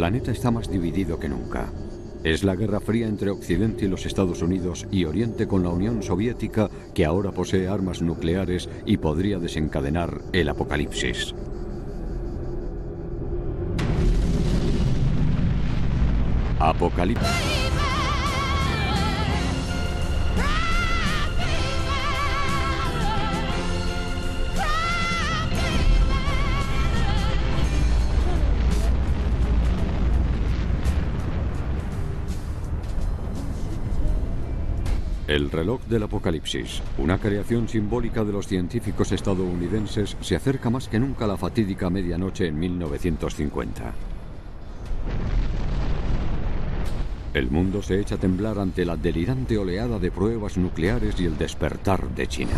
planeta está más dividido que nunca. Es la Guerra Fría entre Occidente y los Estados Unidos y Oriente con la Unión Soviética que ahora posee armas nucleares y podría desencadenar el apocalipsis. Apocalipsis. El reloj del apocalipsis, una creación simbólica de los científicos estadounidenses, se acerca más que nunca a la fatídica medianoche en 1950. El mundo se echa a temblar ante la delirante oleada de pruebas nucleares y el despertar de China.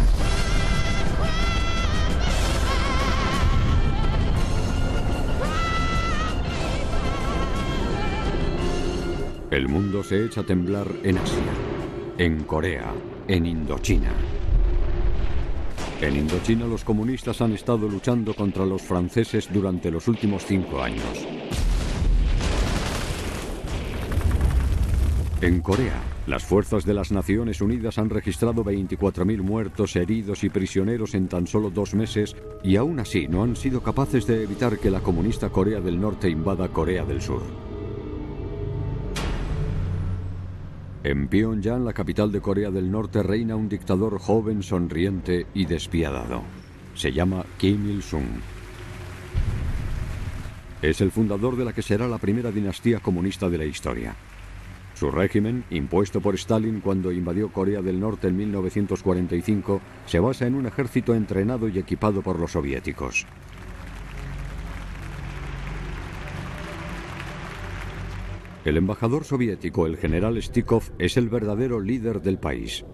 El mundo se echa a temblar en Asia en Corea, en Indochina. En Indochina los comunistas han estado luchando contra los franceses durante los últimos cinco años. En Corea, las fuerzas de las Naciones Unidas han registrado 24.000 muertos, heridos y prisioneros en tan solo dos meses y aún así no han sido capaces de evitar que la comunista Corea del Norte invada Corea del Sur. En Pyongyang, la capital de Corea del Norte, reina un dictador joven, sonriente y despiadado. Se llama Kim Il-sung. Es el fundador de la que será la primera dinastía comunista de la historia. Su régimen, impuesto por Stalin cuando invadió Corea del Norte en 1945, se basa en un ejército entrenado y equipado por los soviéticos. El embajador soviético, el general Stikov, es el verdadero líder del país.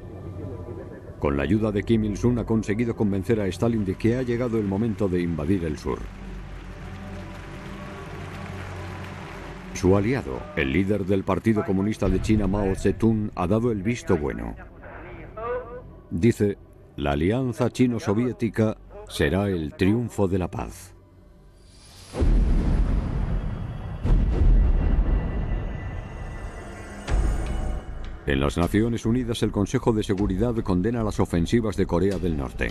Con la ayuda de Kim Il-sung ha conseguido convencer a Stalin de que ha llegado el momento de invadir el sur. Su aliado, el líder del Partido Comunista de China, Mao Zedong, ha dado el visto bueno. Dice, la alianza chino-soviética será el triunfo de la paz. En las Naciones Unidas el Consejo de Seguridad condena las ofensivas de Corea del Norte.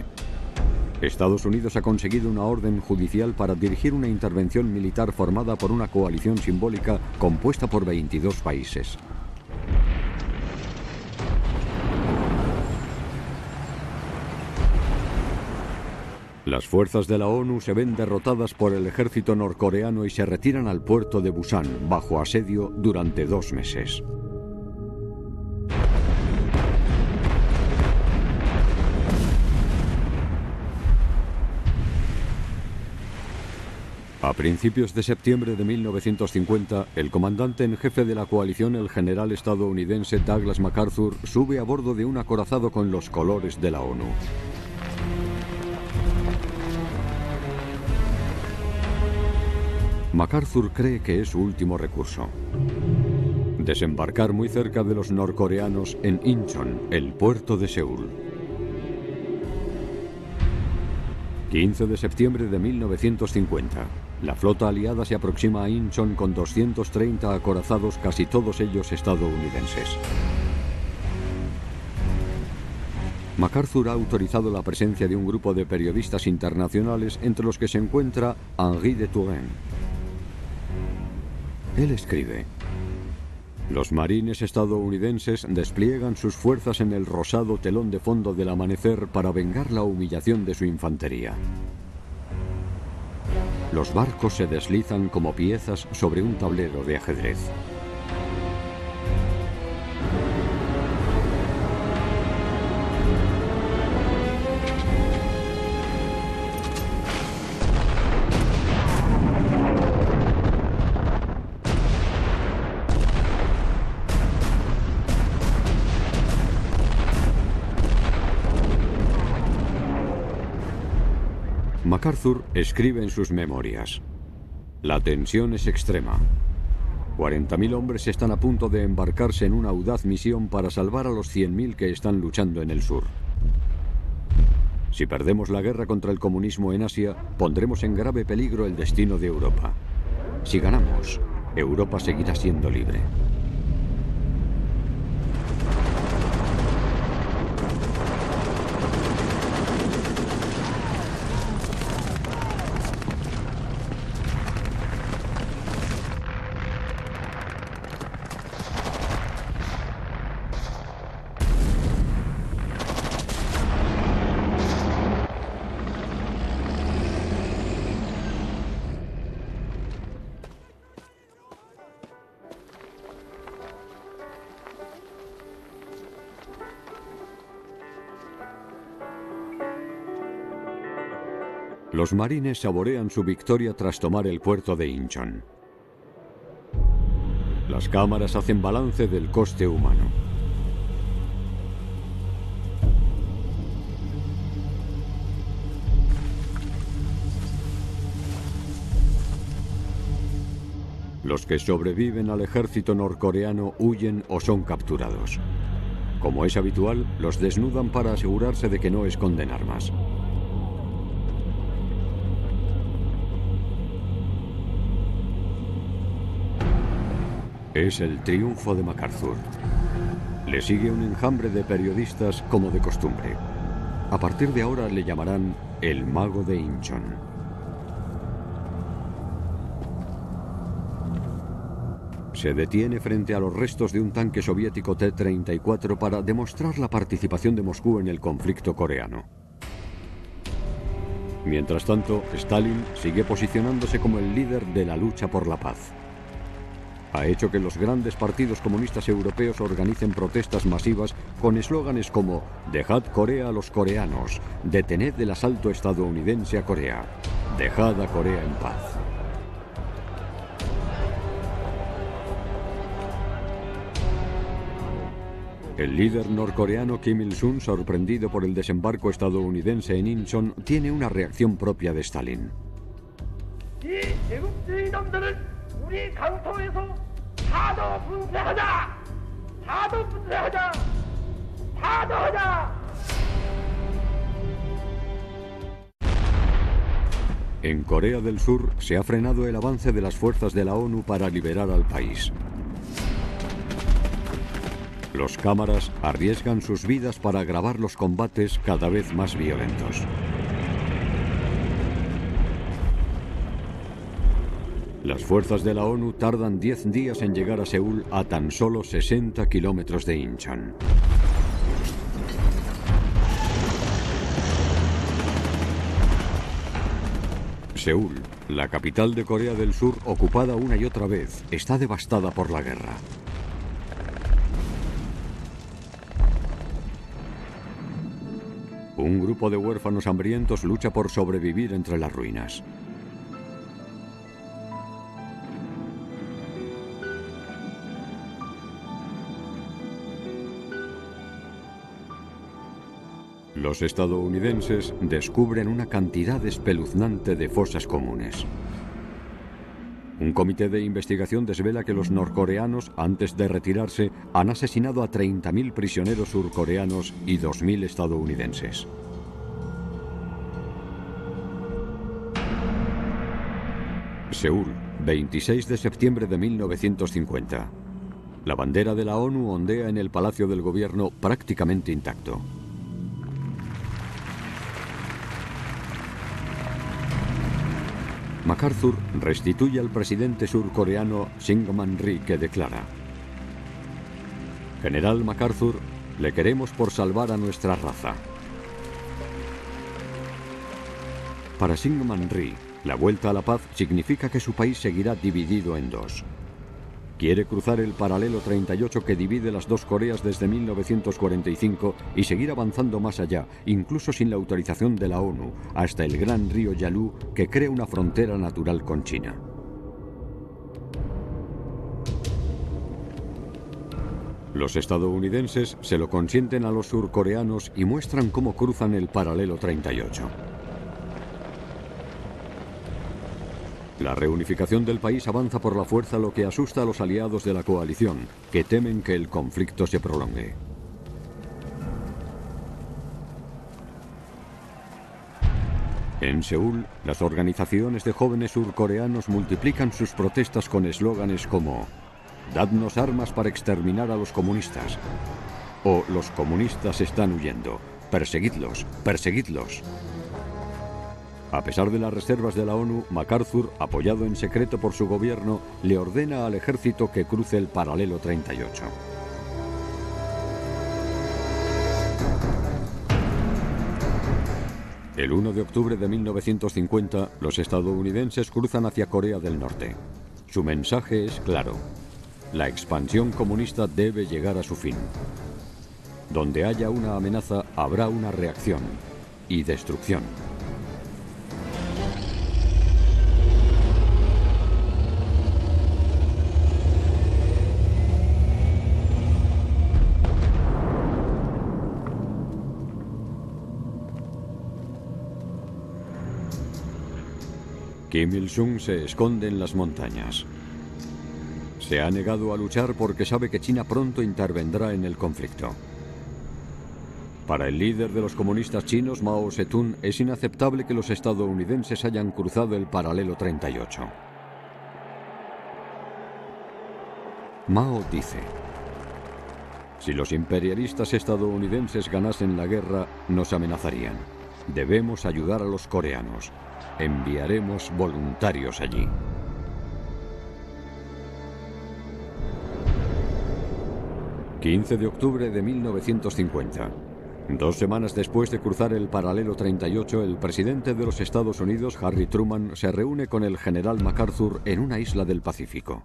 Estados Unidos ha conseguido una orden judicial para dirigir una intervención militar formada por una coalición simbólica compuesta por 22 países. Las fuerzas de la ONU se ven derrotadas por el ejército norcoreano y se retiran al puerto de Busan bajo asedio durante dos meses. A principios de septiembre de 1950, el comandante en jefe de la coalición, el general estadounidense Douglas MacArthur, sube a bordo de un acorazado con los colores de la ONU. MacArthur cree que es su último recurso. Desembarcar muy cerca de los norcoreanos en Incheon, el puerto de Seúl. 15 de septiembre de 1950. La flota aliada se aproxima a Incheon con 230 acorazados, casi todos ellos estadounidenses. MacArthur ha autorizado la presencia de un grupo de periodistas internacionales entre los que se encuentra Henri de Touraine. Él escribe, los marines estadounidenses despliegan sus fuerzas en el rosado telón de fondo del amanecer para vengar la humillación de su infantería. Los barcos se deslizan como piezas sobre un tablero de ajedrez. MacArthur escribe en sus memorias, La tensión es extrema. 40.000 hombres están a punto de embarcarse en una audaz misión para salvar a los 100.000 que están luchando en el sur. Si perdemos la guerra contra el comunismo en Asia, pondremos en grave peligro el destino de Europa. Si ganamos, Europa seguirá siendo libre. Los marines saborean su victoria tras tomar el puerto de Incheon. Las cámaras hacen balance del coste humano. Los que sobreviven al ejército norcoreano huyen o son capturados. Como es habitual, los desnudan para asegurarse de que no esconden armas. Es el triunfo de MacArthur. Le sigue un enjambre de periodistas como de costumbre. A partir de ahora le llamarán el mago de Incheon. Se detiene frente a los restos de un tanque soviético T-34 para demostrar la participación de Moscú en el conflicto coreano. Mientras tanto, Stalin sigue posicionándose como el líder de la lucha por la paz ha hecho que los grandes partidos comunistas europeos organicen protestas masivas con eslóganes como Dejad Corea a los coreanos, detened el asalto estadounidense a Corea, dejad a Corea en paz. El líder norcoreano Kim Il-sung, sorprendido por el desembarco estadounidense en Incheon, tiene una reacción propia de Stalin. En Corea del Sur se ha frenado el avance de las fuerzas de la ONU para liberar al país. Los cámaras arriesgan sus vidas para grabar los combates cada vez más violentos. Las fuerzas de la ONU tardan 10 días en llegar a Seúl a tan solo 60 kilómetros de Incheon. Seúl, la capital de Corea del Sur, ocupada una y otra vez, está devastada por la guerra. Un grupo de huérfanos hambrientos lucha por sobrevivir entre las ruinas. Los estadounidenses descubren una cantidad espeluznante de fosas comunes. Un comité de investigación desvela que los norcoreanos, antes de retirarse, han asesinado a 30.000 prisioneros surcoreanos y 2.000 estadounidenses. Seúl, 26 de septiembre de 1950. La bandera de la ONU ondea en el Palacio del Gobierno prácticamente intacto. MacArthur restituye al presidente surcoreano Syngman Rhee que declara General MacArthur, le queremos por salvar a nuestra raza. Para Syngman Rhee, la vuelta a la paz significa que su país seguirá dividido en dos. Quiere cruzar el paralelo 38 que divide las dos Coreas desde 1945 y seguir avanzando más allá, incluso sin la autorización de la ONU, hasta el gran río Yalu que crea una frontera natural con China. Los estadounidenses se lo consienten a los surcoreanos y muestran cómo cruzan el paralelo 38. La reunificación del país avanza por la fuerza lo que asusta a los aliados de la coalición, que temen que el conflicto se prolongue. En Seúl, las organizaciones de jóvenes surcoreanos multiplican sus protestas con eslóganes como Dadnos armas para exterminar a los comunistas o Los comunistas están huyendo, perseguidlos, perseguidlos. A pesar de las reservas de la ONU, MacArthur, apoyado en secreto por su gobierno, le ordena al ejército que cruce el paralelo 38. El 1 de octubre de 1950, los estadounidenses cruzan hacia Corea del Norte. Su mensaje es claro. La expansión comunista debe llegar a su fin. Donde haya una amenaza, habrá una reacción y destrucción. Kim Il-sung se esconde en las montañas. Se ha negado a luchar porque sabe que China pronto intervendrá en el conflicto. Para el líder de los comunistas chinos, Mao Zedong, es inaceptable que los estadounidenses hayan cruzado el paralelo 38. Mao dice, si los imperialistas estadounidenses ganasen la guerra, nos amenazarían. Debemos ayudar a los coreanos. Enviaremos voluntarios allí. ...15 de octubre de 1950... Dos semanas después de cruzar el paralelo 38, el presidente de los Estados Unidos, Harry Truman, se reúne con el general MacArthur en una isla del Pacífico.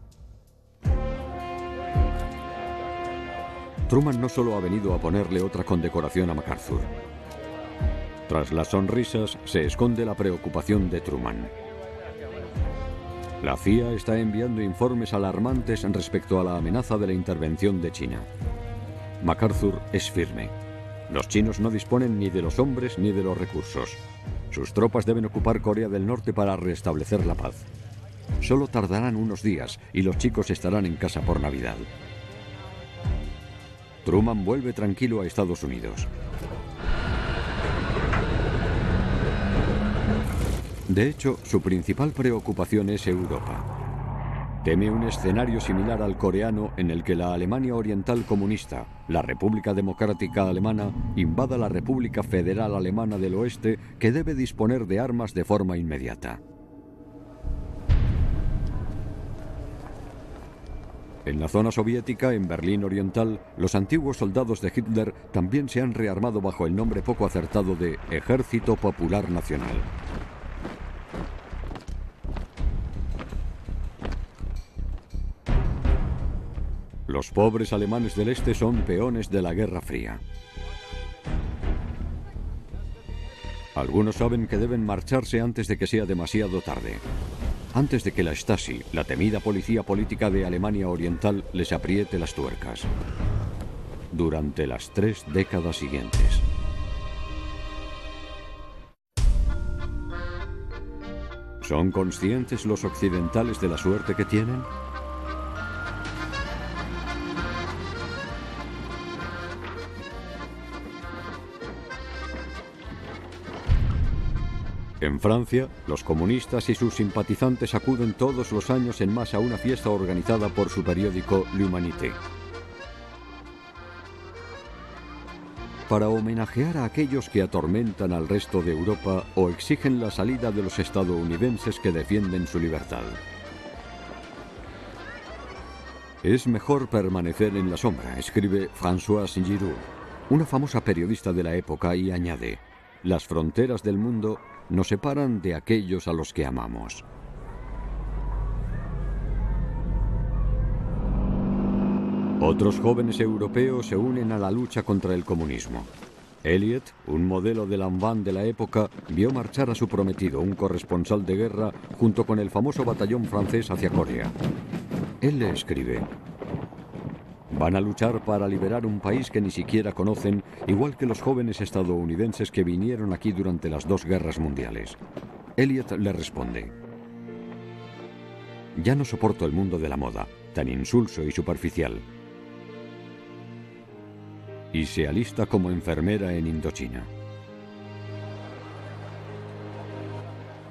Truman no solo ha venido a ponerle otra condecoración a MacArthur, tras las sonrisas se esconde la preocupación de Truman. La CIA está enviando informes alarmantes respecto a la amenaza de la intervención de China. MacArthur es firme. Los chinos no disponen ni de los hombres ni de los recursos. Sus tropas deben ocupar Corea del Norte para restablecer la paz. Solo tardarán unos días y los chicos estarán en casa por Navidad. Truman vuelve tranquilo a Estados Unidos. De hecho, su principal preocupación es Europa. Teme un escenario similar al coreano en el que la Alemania Oriental comunista, la República Democrática Alemana, invada la República Federal Alemana del Oeste que debe disponer de armas de forma inmediata. En la zona soviética, en Berlín Oriental, los antiguos soldados de Hitler también se han rearmado bajo el nombre poco acertado de Ejército Popular Nacional. Los pobres alemanes del Este son peones de la Guerra Fría. Algunos saben que deben marcharse antes de que sea demasiado tarde. Antes de que la Stasi, la temida policía política de Alemania Oriental, les apriete las tuercas. Durante las tres décadas siguientes. ¿Son conscientes los occidentales de la suerte que tienen? En Francia, los comunistas y sus simpatizantes acuden todos los años en masa a una fiesta organizada por su periódico L'Humanité. Para homenajear a aquellos que atormentan al resto de Europa o exigen la salida de los estadounidenses que defienden su libertad. Es mejor permanecer en la sombra, escribe François Giroud, una famosa periodista de la época, y añade, las fronteras del mundo nos separan de aquellos a los que amamos. Otros jóvenes europeos se unen a la lucha contra el comunismo. Elliot, un modelo de Lanvin de la época, vio marchar a su prometido, un corresponsal de guerra, junto con el famoso batallón francés hacia Corea. Él le escribe, Van a luchar para liberar un país que ni siquiera conocen, igual que los jóvenes estadounidenses que vinieron aquí durante las dos guerras mundiales. Elliot le responde, Ya no soporto el mundo de la moda, tan insulso y superficial. Y se alista como enfermera en Indochina.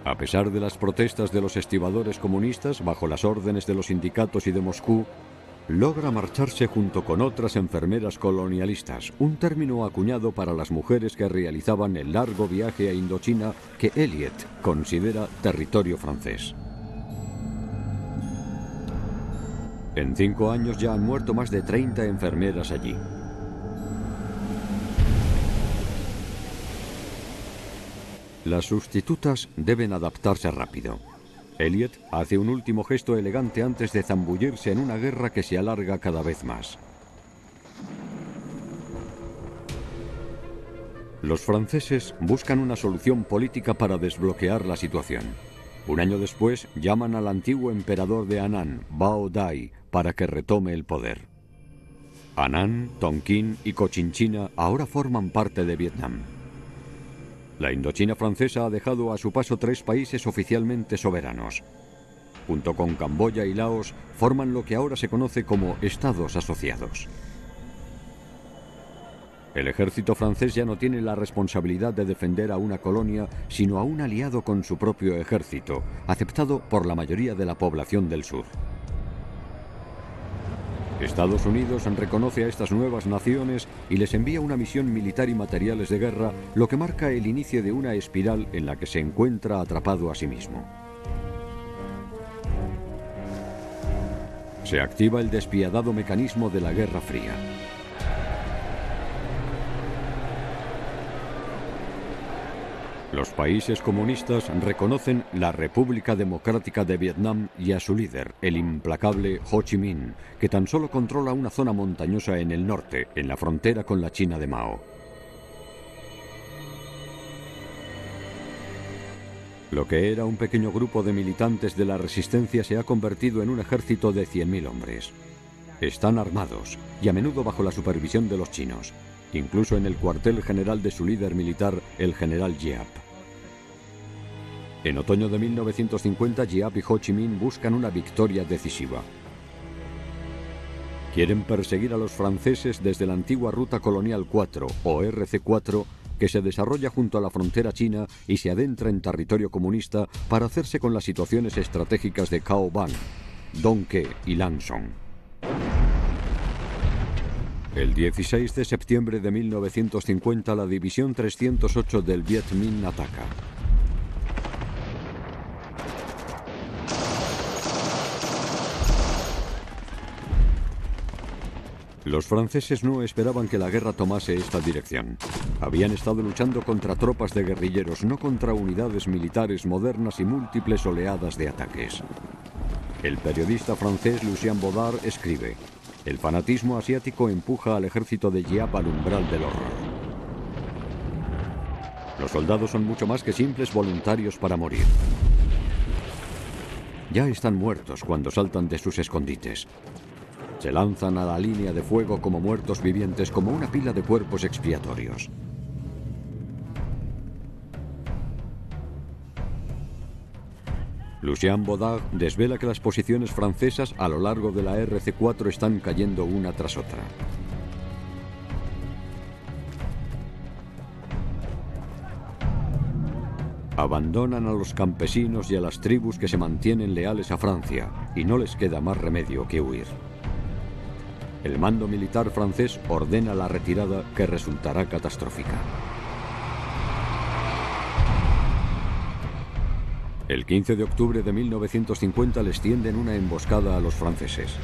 A pesar de las protestas de los estibadores comunistas bajo las órdenes de los sindicatos y de Moscú, logra marcharse junto con otras enfermeras colonialistas, un término acuñado para las mujeres que realizaban el largo viaje a Indochina que Elliot considera territorio francés. En cinco años ya han muerto más de 30 enfermeras allí. Las sustitutas deben adaptarse rápido. Elliot hace un último gesto elegante antes de zambullirse en una guerra que se alarga cada vez más. Los franceses buscan una solución política para desbloquear la situación. Un año después llaman al antiguo emperador de Anán, Bao Dai, para que retome el poder. Anán, Tonkin y Cochinchina ahora forman parte de Vietnam. La Indochina francesa ha dejado a su paso tres países oficialmente soberanos. Junto con Camboya y Laos, forman lo que ahora se conoce como Estados Asociados. El ejército francés ya no tiene la responsabilidad de defender a una colonia, sino a un aliado con su propio ejército, aceptado por la mayoría de la población del sur. Estados Unidos reconoce a estas nuevas naciones y les envía una misión militar y materiales de guerra, lo que marca el inicio de una espiral en la que se encuentra atrapado a sí mismo. Se activa el despiadado mecanismo de la Guerra Fría. Los países comunistas reconocen la República Democrática de Vietnam y a su líder, el implacable Ho Chi Minh, que tan solo controla una zona montañosa en el norte, en la frontera con la China de Mao. Lo que era un pequeño grupo de militantes de la resistencia se ha convertido en un ejército de 100.000 hombres. Están armados y a menudo bajo la supervisión de los chinos, incluso en el cuartel general de su líder militar, el general Giap. En otoño de 1950, Giap y Ho Chi Minh buscan una victoria decisiva. Quieren perseguir a los franceses desde la antigua Ruta Colonial 4, o RC4, que se desarrolla junto a la frontera china y se adentra en territorio comunista para hacerse con las situaciones estratégicas de Cao Bang, Dong Ke y Lang Song. El 16 de septiembre de 1950 la División 308 del Viet Minh ataca. Los franceses no esperaban que la guerra tomase esta dirección. Habían estado luchando contra tropas de guerrilleros, no contra unidades militares modernas y múltiples oleadas de ataques. El periodista francés Lucien Baudard escribe, el fanatismo asiático empuja al ejército de Giap al umbral del horror. Los soldados son mucho más que simples voluntarios para morir. Ya están muertos cuando saltan de sus escondites. Se lanzan a la línea de fuego como muertos vivientes, como una pila de cuerpos expiatorios. Lucien Baudard desvela que las posiciones francesas a lo largo de la RC4 están cayendo una tras otra. Abandonan a los campesinos y a las tribus que se mantienen leales a Francia y no les queda más remedio que huir. El mando militar francés ordena la retirada que resultará catastrófica. El 15 de octubre de 1950 les tienden una emboscada a los franceses.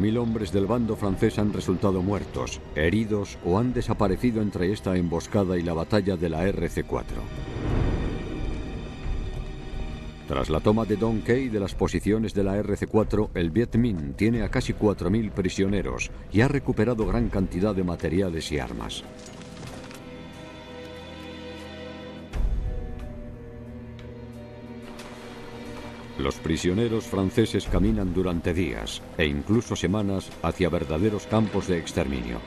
Mil hombres del bando francés han resultado muertos, heridos o han desaparecido entre esta emboscada y la batalla de la RC-4. Tras la toma de Don Key de las posiciones de la RC-4, el Viet Minh tiene a casi 4.000 prisioneros y ha recuperado gran cantidad de materiales y armas. Los prisioneros franceses caminan durante días e incluso semanas hacia verdaderos campos de exterminio.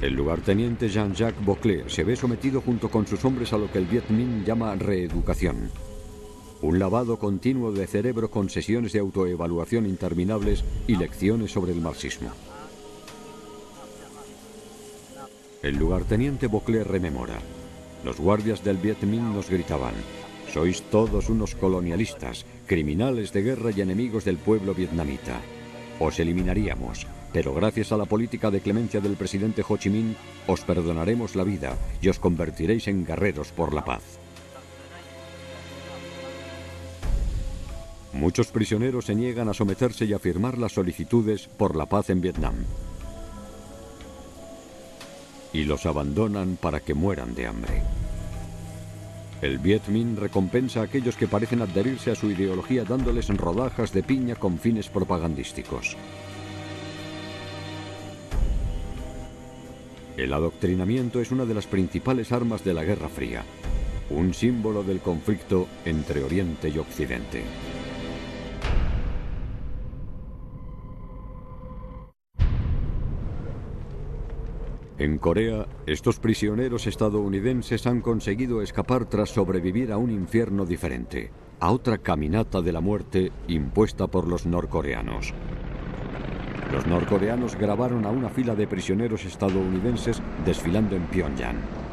El lugarteniente Jean-Jacques Boclet se ve sometido junto con sus hombres a lo que el Viet Minh llama reeducación. Un lavado continuo de cerebro con sesiones de autoevaluación interminables y lecciones sobre el marxismo. El lugarteniente Boclet rememora. Los guardias del Viet Minh nos gritaban, sois todos unos colonialistas, criminales de guerra y enemigos del pueblo vietnamita. Os eliminaríamos, pero gracias a la política de clemencia del presidente Ho Chi Minh, os perdonaremos la vida y os convertiréis en guerreros por la paz. Muchos prisioneros se niegan a someterse y a firmar las solicitudes por la paz en Vietnam. Y los abandonan para que mueran de hambre. El Viet Minh recompensa a aquellos que parecen adherirse a su ideología dándoles rodajas de piña con fines propagandísticos. El adoctrinamiento es una de las principales armas de la Guerra Fría, un símbolo del conflicto entre Oriente y Occidente. En Corea, estos prisioneros estadounidenses han conseguido escapar tras sobrevivir a un infierno diferente, a otra caminata de la muerte impuesta por los norcoreanos. Los norcoreanos grabaron a una fila de prisioneros estadounidenses desfilando en Pyongyang.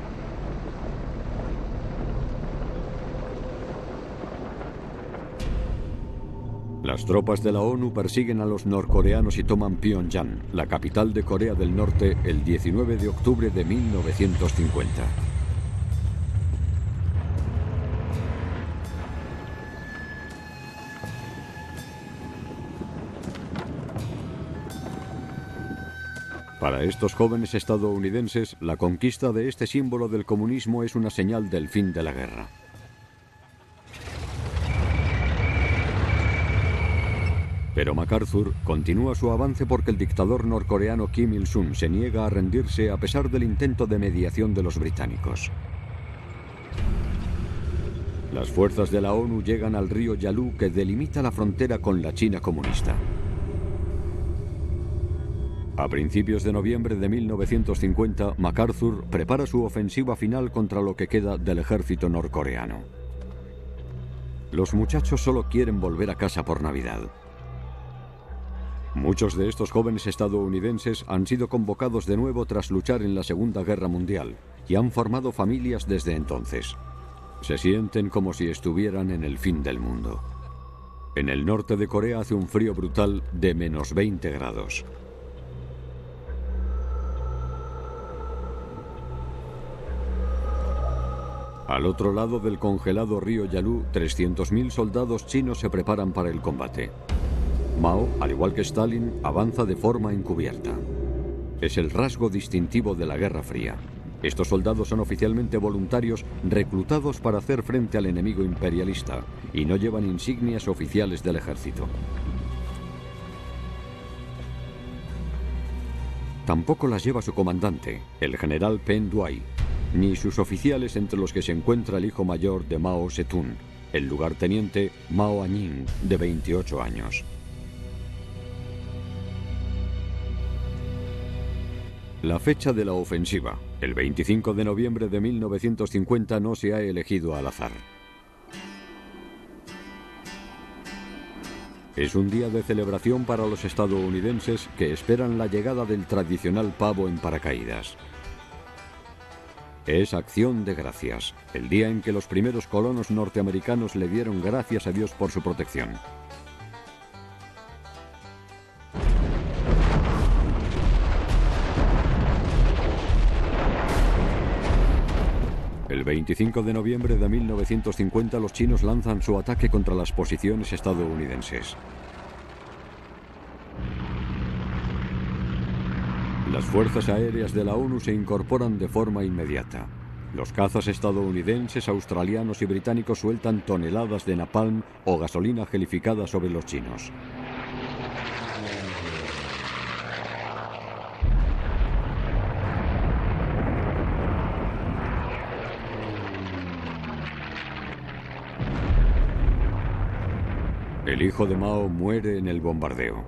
Las tropas de la ONU persiguen a los norcoreanos y toman Pyongyang, la capital de Corea del Norte, el 19 de octubre de 1950. Para estos jóvenes estadounidenses, la conquista de este símbolo del comunismo es una señal del fin de la guerra. Pero MacArthur continúa su avance porque el dictador norcoreano Kim Il-sung se niega a rendirse a pesar del intento de mediación de los británicos. Las fuerzas de la ONU llegan al río Yalu que delimita la frontera con la China comunista. A principios de noviembre de 1950, MacArthur prepara su ofensiva final contra lo que queda del ejército norcoreano. Los muchachos solo quieren volver a casa por Navidad. Muchos de estos jóvenes estadounidenses han sido convocados de nuevo tras luchar en la Segunda Guerra Mundial y han formado familias desde entonces. Se sienten como si estuvieran en el fin del mundo. En el norte de Corea hace un frío brutal de menos 20 grados. Al otro lado del congelado río Yalu, 300.000 soldados chinos se preparan para el combate. Mao, al igual que Stalin, avanza de forma encubierta. Es el rasgo distintivo de la Guerra Fría. Estos soldados son oficialmente voluntarios reclutados para hacer frente al enemigo imperialista y no llevan insignias oficiales del ejército. Tampoco las lleva su comandante, el general Pen Duai, ni sus oficiales entre los que se encuentra el hijo mayor de Mao Zedong, el lugarteniente Mao Anying, de 28 años. La fecha de la ofensiva, el 25 de noviembre de 1950, no se ha elegido al azar. Es un día de celebración para los estadounidenses que esperan la llegada del tradicional pavo en paracaídas. Es acción de gracias, el día en que los primeros colonos norteamericanos le dieron gracias a Dios por su protección. El 25 de noviembre de 1950 los chinos lanzan su ataque contra las posiciones estadounidenses. Las fuerzas aéreas de la ONU se incorporan de forma inmediata. Los cazas estadounidenses, australianos y británicos sueltan toneladas de napalm o gasolina gelificada sobre los chinos. El hijo de Mao muere en el bombardeo.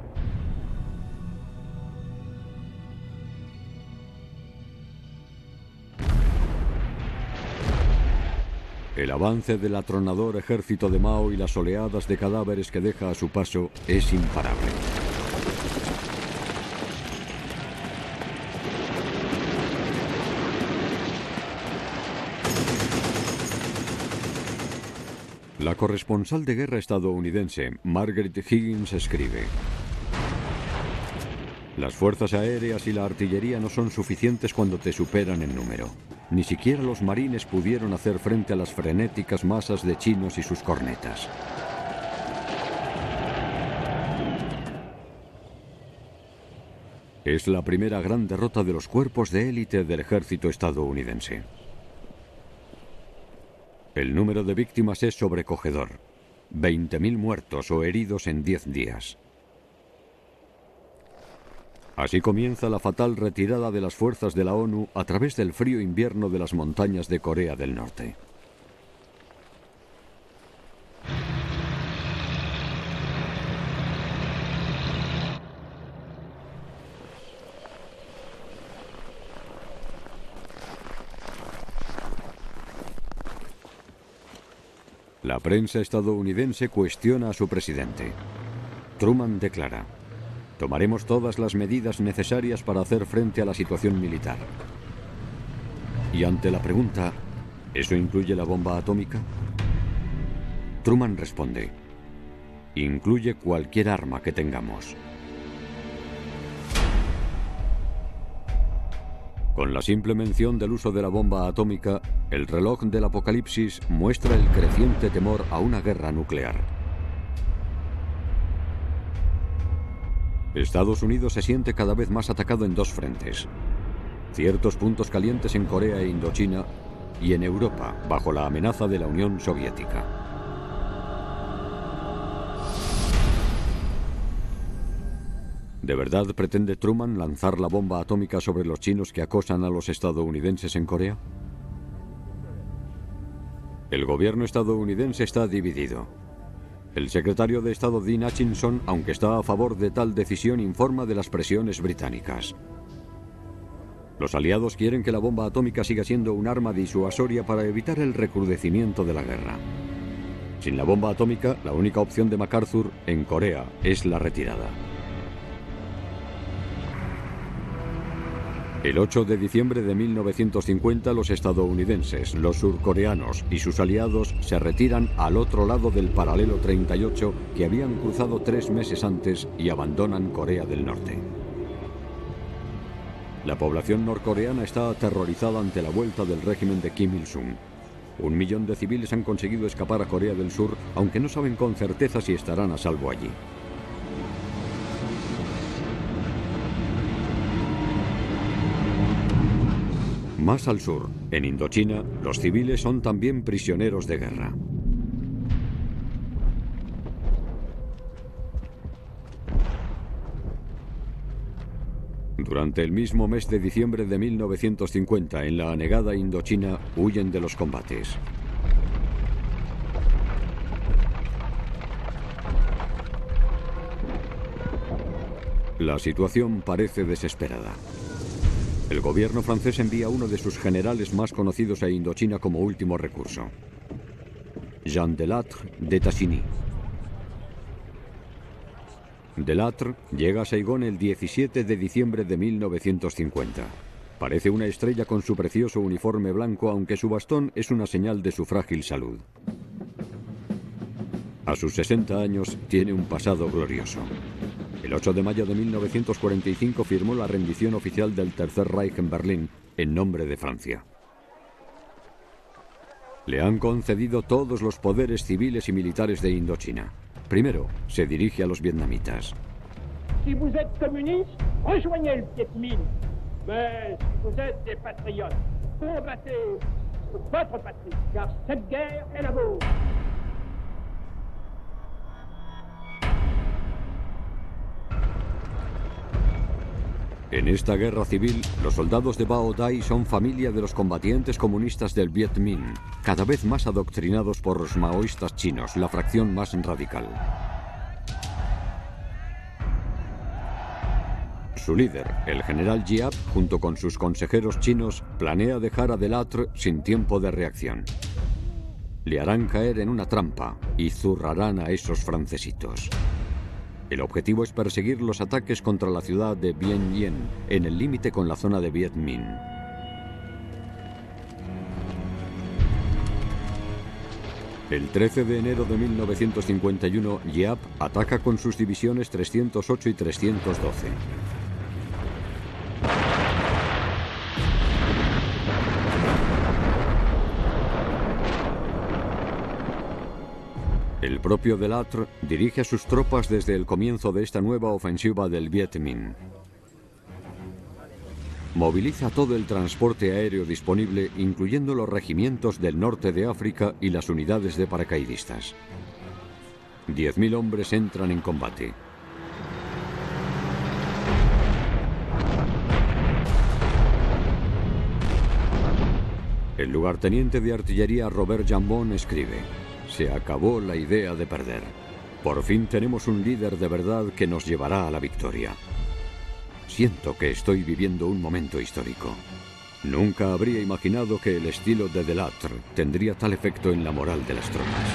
El avance del atronador ejército de Mao y las oleadas de cadáveres que deja a su paso es imparable. La corresponsal de guerra estadounidense, Margaret Higgins, escribe, Las fuerzas aéreas y la artillería no son suficientes cuando te superan en número. Ni siquiera los marines pudieron hacer frente a las frenéticas masas de chinos y sus cornetas. Es la primera gran derrota de los cuerpos de élite del ejército estadounidense. El número de víctimas es sobrecogedor. 20.000 muertos o heridos en 10 días. Así comienza la fatal retirada de las fuerzas de la ONU a través del frío invierno de las montañas de Corea del Norte. La prensa estadounidense cuestiona a su presidente. Truman declara, tomaremos todas las medidas necesarias para hacer frente a la situación militar. Y ante la pregunta, ¿eso incluye la bomba atómica? Truman responde, incluye cualquier arma que tengamos. Con la simple mención del uso de la bomba atómica, el reloj del apocalipsis muestra el creciente temor a una guerra nuclear. Estados Unidos se siente cada vez más atacado en dos frentes. Ciertos puntos calientes en Corea e Indochina y en Europa, bajo la amenaza de la Unión Soviética. ¿De verdad pretende Truman lanzar la bomba atómica sobre los chinos que acosan a los estadounidenses en Corea? El gobierno estadounidense está dividido. El secretario de Estado Dean Hutchinson, aunque está a favor de tal decisión, informa de las presiones británicas. Los aliados quieren que la bomba atómica siga siendo un arma disuasoria para evitar el recrudecimiento de la guerra. Sin la bomba atómica, la única opción de MacArthur en Corea es la retirada. El 8 de diciembre de 1950 los estadounidenses, los surcoreanos y sus aliados se retiran al otro lado del paralelo 38 que habían cruzado tres meses antes y abandonan Corea del Norte. La población norcoreana está aterrorizada ante la vuelta del régimen de Kim Il-sung. Un millón de civiles han conseguido escapar a Corea del Sur, aunque no saben con certeza si estarán a salvo allí. Más al sur, en Indochina, los civiles son también prisioneros de guerra. Durante el mismo mes de diciembre de 1950, en la anegada Indochina, huyen de los combates. La situación parece desesperada. El gobierno francés envía uno de sus generales más conocidos a Indochina como último recurso, Jean Delattre de Tassigny. Delattre llega a Saigón el 17 de diciembre de 1950. Parece una estrella con su precioso uniforme blanco, aunque su bastón es una señal de su frágil salud. A sus 60 años tiene un pasado glorioso. El 8 de mayo de 1945 firmó la rendición oficial del Tercer Reich en Berlín en nombre de Francia. Le han concedido todos los poderes civiles y militares de Indochina. Primero, se dirige a los vietnamitas. Si vous êtes communiste, rejoignez le Viet Minh. Mais si vous êtes des patriotes, combattez pour votre patrie, car cette guerre est la vôtre. En esta guerra civil, los soldados de Bao Dai son familia de los combatientes comunistas del Viet Minh, cada vez más adoctrinados por los maoístas chinos, la fracción más radical. Su líder, el general Giap, junto con sus consejeros chinos, planea dejar a Delattre sin tiempo de reacción. le harán caer en una trampa y zurrarán a esos francesitos. El objetivo es perseguir los ataques contra la ciudad de Bien Yen, en el límite con la zona de Viet Minh. El 13 de enero de 1951, Yap ataca con sus divisiones 308 y 312. El propio Delattre dirige a sus tropas desde el comienzo de esta nueva ofensiva del Viet Minh. Moviliza todo el transporte aéreo disponible, incluyendo los regimientos del norte de África y las unidades de paracaidistas. 10.000 hombres entran en combate. El lugarteniente de artillería Robert Jambon escribe, se acabó la idea de perder. Por fin tenemos un líder de verdad que nos llevará a la victoria. Siento que estoy viviendo un momento histórico. Nunca habría imaginado que el estilo de Delattre tendría tal efecto en la moral de las tropas.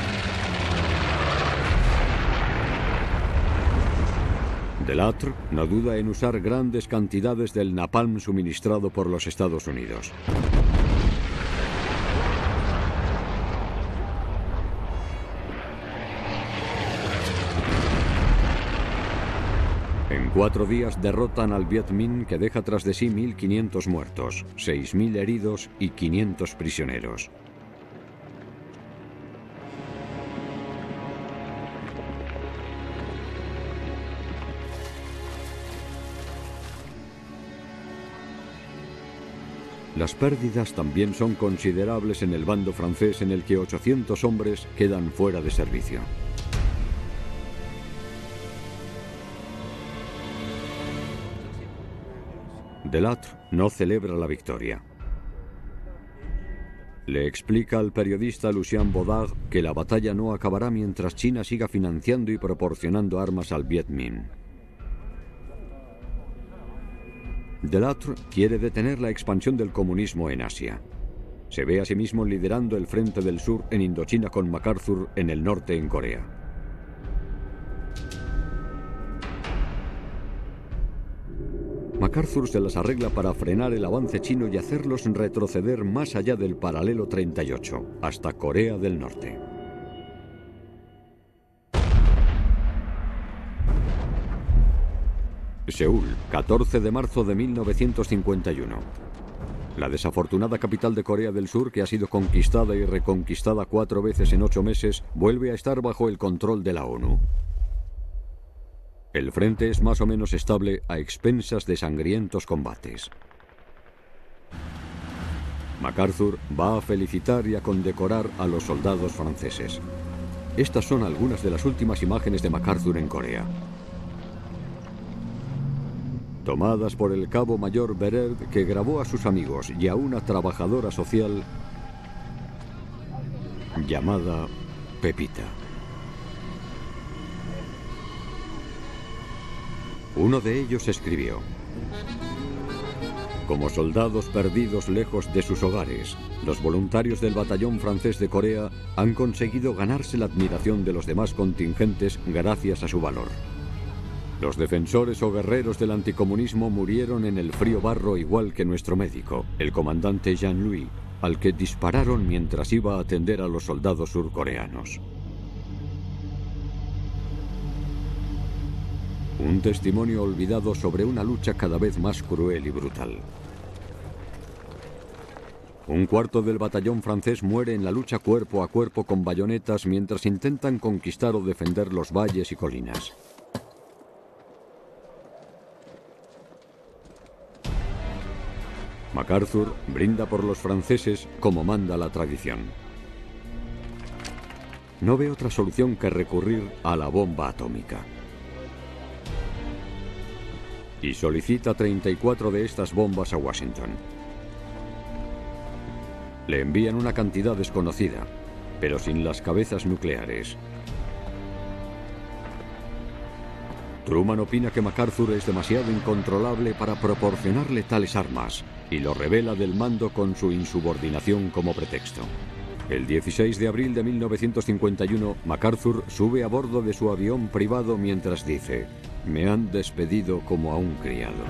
Delattre no duda en usar grandes cantidades del napalm suministrado por los Estados Unidos. En cuatro días derrotan al Viet Minh que deja tras de sí 1.500 muertos, 6.000 heridos y 500 prisioneros. Las pérdidas también son considerables en el bando francés en el que 800 hombres quedan fuera de servicio. Delattre no celebra la victoria. Le explica al periodista Lucien Baudard que la batalla no acabará mientras China siga financiando y proporcionando armas al Viet Minh. Delattre quiere detener la expansión del comunismo en Asia. Se ve a sí mismo liderando el Frente del Sur en Indochina con MacArthur en el norte en Corea. MacArthur se las arregla para frenar el avance chino y hacerlos retroceder más allá del paralelo 38, hasta Corea del Norte. Seúl, 14 de marzo de 1951. La desafortunada capital de Corea del Sur, que ha sido conquistada y reconquistada cuatro veces en ocho meses, vuelve a estar bajo el control de la ONU. El frente es más o menos estable a expensas de sangrientos combates. MacArthur va a felicitar y a condecorar a los soldados franceses. Estas son algunas de las últimas imágenes de MacArthur en Corea. Tomadas por el cabo mayor Bererd que grabó a sus amigos y a una trabajadora social llamada Pepita. Uno de ellos escribió, Como soldados perdidos lejos de sus hogares, los voluntarios del batallón francés de Corea han conseguido ganarse la admiración de los demás contingentes gracias a su valor. Los defensores o guerreros del anticomunismo murieron en el frío barro igual que nuestro médico, el comandante Jean-Louis, al que dispararon mientras iba a atender a los soldados surcoreanos. Un testimonio olvidado sobre una lucha cada vez más cruel y brutal. Un cuarto del batallón francés muere en la lucha cuerpo a cuerpo con bayonetas mientras intentan conquistar o defender los valles y colinas. MacArthur brinda por los franceses como manda la tradición. No ve otra solución que recurrir a la bomba atómica y solicita 34 de estas bombas a Washington. Le envían una cantidad desconocida, pero sin las cabezas nucleares. Truman opina que MacArthur es demasiado incontrolable para proporcionarle tales armas y lo revela del mando con su insubordinación como pretexto. El 16 de abril de 1951, MacArthur sube a bordo de su avión privado mientras dice, me han despedido como a un criado.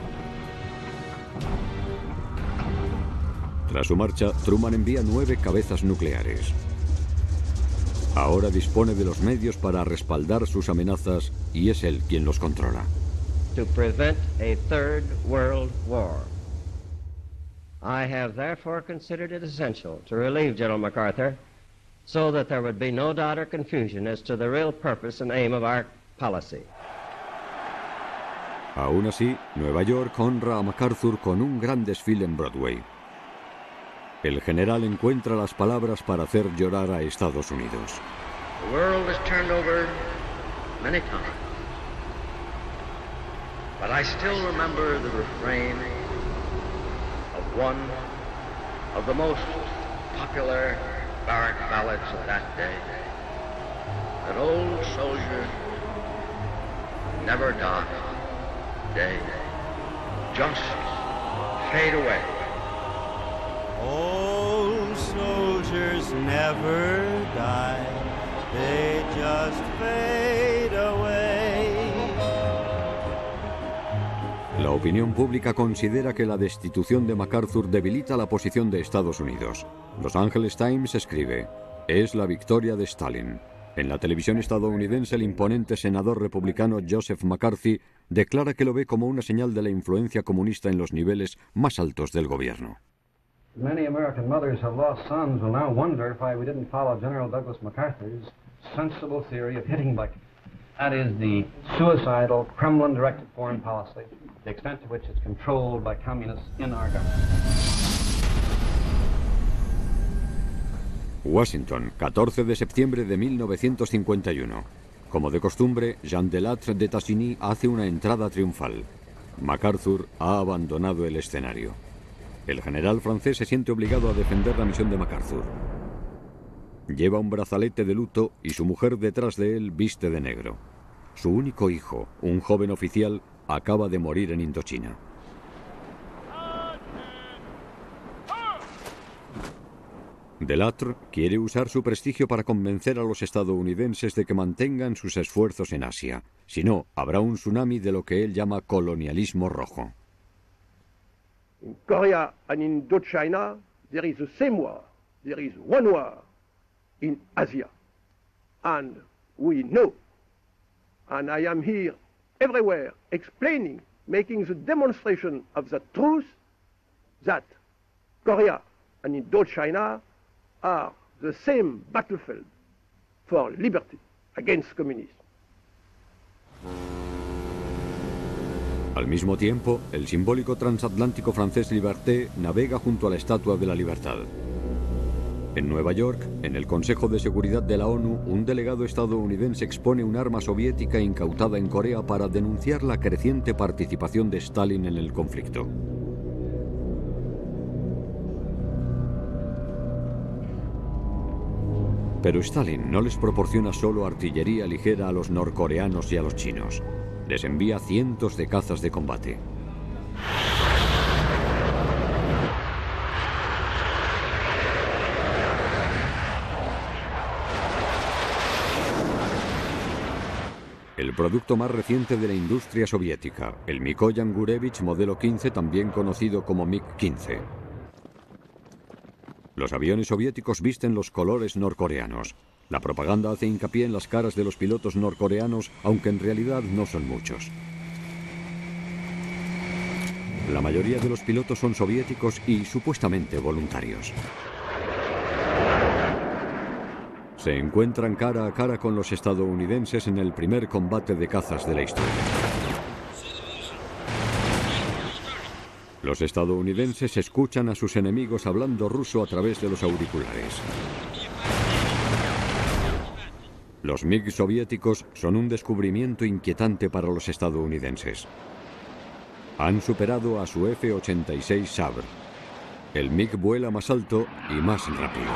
Tras su marcha, Truman envía nueve cabezas nucleares. Ahora dispone de los medios para respaldar sus amenazas y es él quien los controla. To prevent a third world war. I have therefore considered it essential to relieve General MacArthur so that there would be no doubt or confusion as to the real purpose and aim of our policy. Aún así, Nueva York honra a MacArthur con un gran desfile en Broadway. El general encuentra las palabras para hacer llorar a Estados Unidos. The world has turned over many times, but I still remember the refrain of one of the most popular barrack ballads of that day. That old soldiers never die, day fade away. Old soldiers never die, they just fade away. La opinión pública considera que la destitución de MacArthur debilita la posición de Estados Unidos. Los Angeles Times escribe, es la victoria de Stalin. En la televisión estadounidense el imponente senador republicano Joseph McCarthy declara que lo ve como una señal de la influencia comunista en los niveles más altos del gobierno. Many American mothers have lost sons will now wonder why we didn't follow General Douglas MacArthur's sensible theory of hitting back. That is the suicidal, Kremlin-directed foreign policy, the extent to which it's controlled by communists in our government. Washington, 14 de septiembre de 1951. Como de costumbre, Jean Delattre de Tassigny hace una entrada triunfal. MacArthur ha abandonado el escenario. El general francés se siente obligado a defender la misión de MacArthur. Lleva un brazalete de luto y su mujer detrás de él viste de negro. Su único hijo, un joven oficial, acaba de morir en Indochina. Delattre quiere usar su prestigio para convencer a los estadounidenses de que mantengan sus esfuerzos en Asia. Si no, habrá un tsunami de lo que él llama colonialismo rojo. In Korea and in Indochina, there is the same war. There is one war in Asia. And we know, and I am here everywhere explaining, making the demonstration of the truth that Korea and Indochina are the same battlefield for liberty against communism. Al mismo tiempo, el simbólico transatlántico francés Liberté navega junto a la Estatua de la Libertad. En Nueva York, en el Consejo de Seguridad de la ONU, un delegado estadounidense expone un arma soviética incautada en Corea para denunciar la creciente participación de Stalin en el conflicto. Pero Stalin no les proporciona solo artillería ligera a los norcoreanos y a los chinos. Les envía cientos de cazas de combate. El producto más reciente de la industria soviética, el Mikoyan Gurevich modelo 15, también conocido como MiG-15. Los aviones soviéticos visten los colores norcoreanos. La propaganda hace hincapié en las caras de los pilotos norcoreanos, aunque en realidad no son muchos. La mayoría de los pilotos son soviéticos y supuestamente voluntarios. Se encuentran cara a cara con los estadounidenses en el primer combate de cazas de la historia. Los estadounidenses escuchan a sus enemigos hablando ruso a través de los auriculares. Los MiG soviéticos son un descubrimiento inquietante para los estadounidenses. Han superado a su F-86 Sabre. El MiG vuela más alto y más rápido.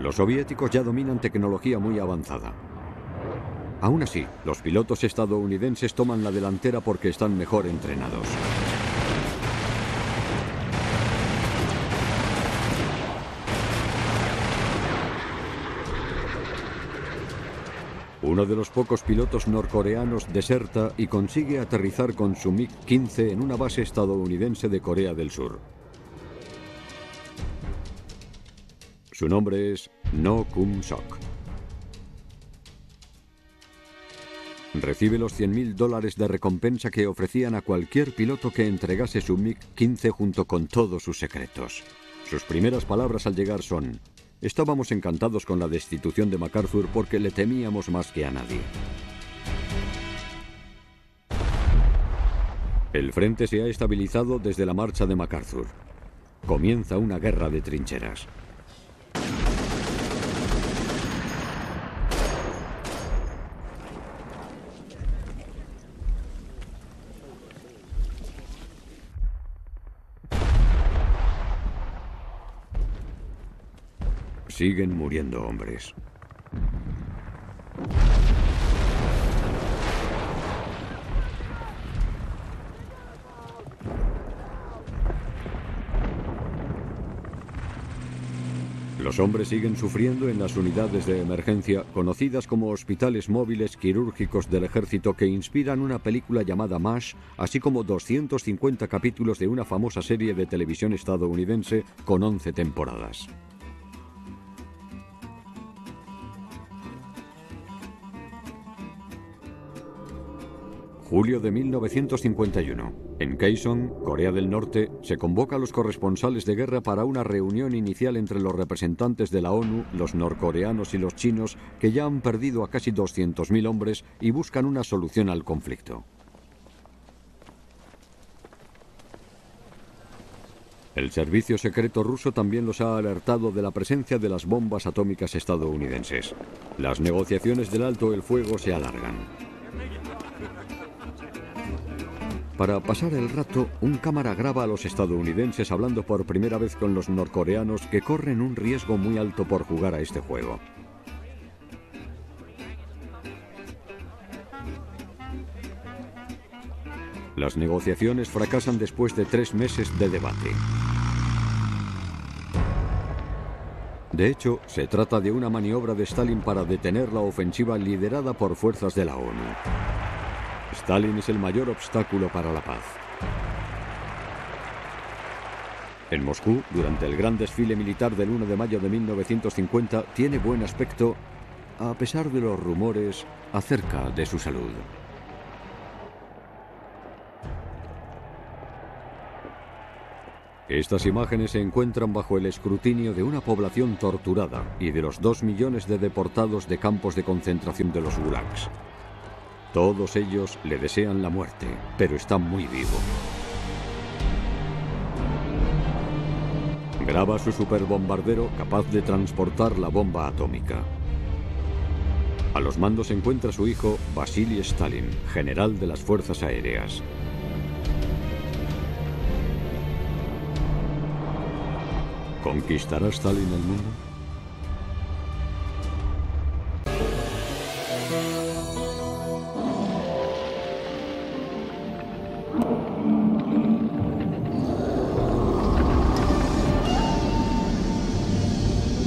Los soviéticos ya dominan tecnología muy avanzada. Aún así, los pilotos estadounidenses toman la delantera porque están mejor entrenados. Uno de los pocos pilotos norcoreanos deserta y consigue aterrizar con su MiG-15 en una base estadounidense de Corea del Sur. Su nombre es No Kum Sok. Recibe los 100.000 dólares de recompensa que ofrecían a cualquier piloto que entregase su MiG-15 junto con todos sus secretos. Sus primeras palabras al llegar son, estábamos encantados con la destitución de MacArthur porque le temíamos más que a nadie. El frente se ha estabilizado desde la marcha de MacArthur. Comienza una guerra de trincheras. Siguen muriendo hombres. Los hombres siguen sufriendo en las unidades de emergencia, conocidas como hospitales móviles quirúrgicos del ejército que inspiran una película llamada MASH, así como 250 capítulos de una famosa serie de televisión estadounidense con 11 temporadas. Julio de 1951. En Kaesong, Corea del Norte, se convoca a los corresponsales de guerra para una reunión inicial entre los representantes de la ONU, los norcoreanos y los chinos, que ya han perdido a casi 200.000 hombres y buscan una solución al conflicto. El servicio secreto ruso también los ha alertado de la presencia de las bombas atómicas estadounidenses. Las negociaciones del alto el fuego se alargan. Para pasar el rato, un cámara graba a los estadounidenses hablando por primera vez con los norcoreanos que corren un riesgo muy alto por jugar a este juego. Las negociaciones fracasan después de tres meses de debate. De hecho, se trata de una maniobra de Stalin para detener la ofensiva liderada por fuerzas de la ONU. Stalin es el mayor obstáculo para la paz. En Moscú, durante el gran desfile militar del 1 de mayo de 1950, tiene buen aspecto a pesar de los rumores acerca de su salud. Estas imágenes se encuentran bajo el escrutinio de una población torturada y de los dos millones de deportados de campos de concentración de los gulags. Todos ellos le desean la muerte, pero está muy vivo. Graba su superbombardero capaz de transportar la bomba atómica. A los mandos encuentra su hijo Vasily Stalin, general de las Fuerzas Aéreas. ¿Conquistará Stalin el mundo?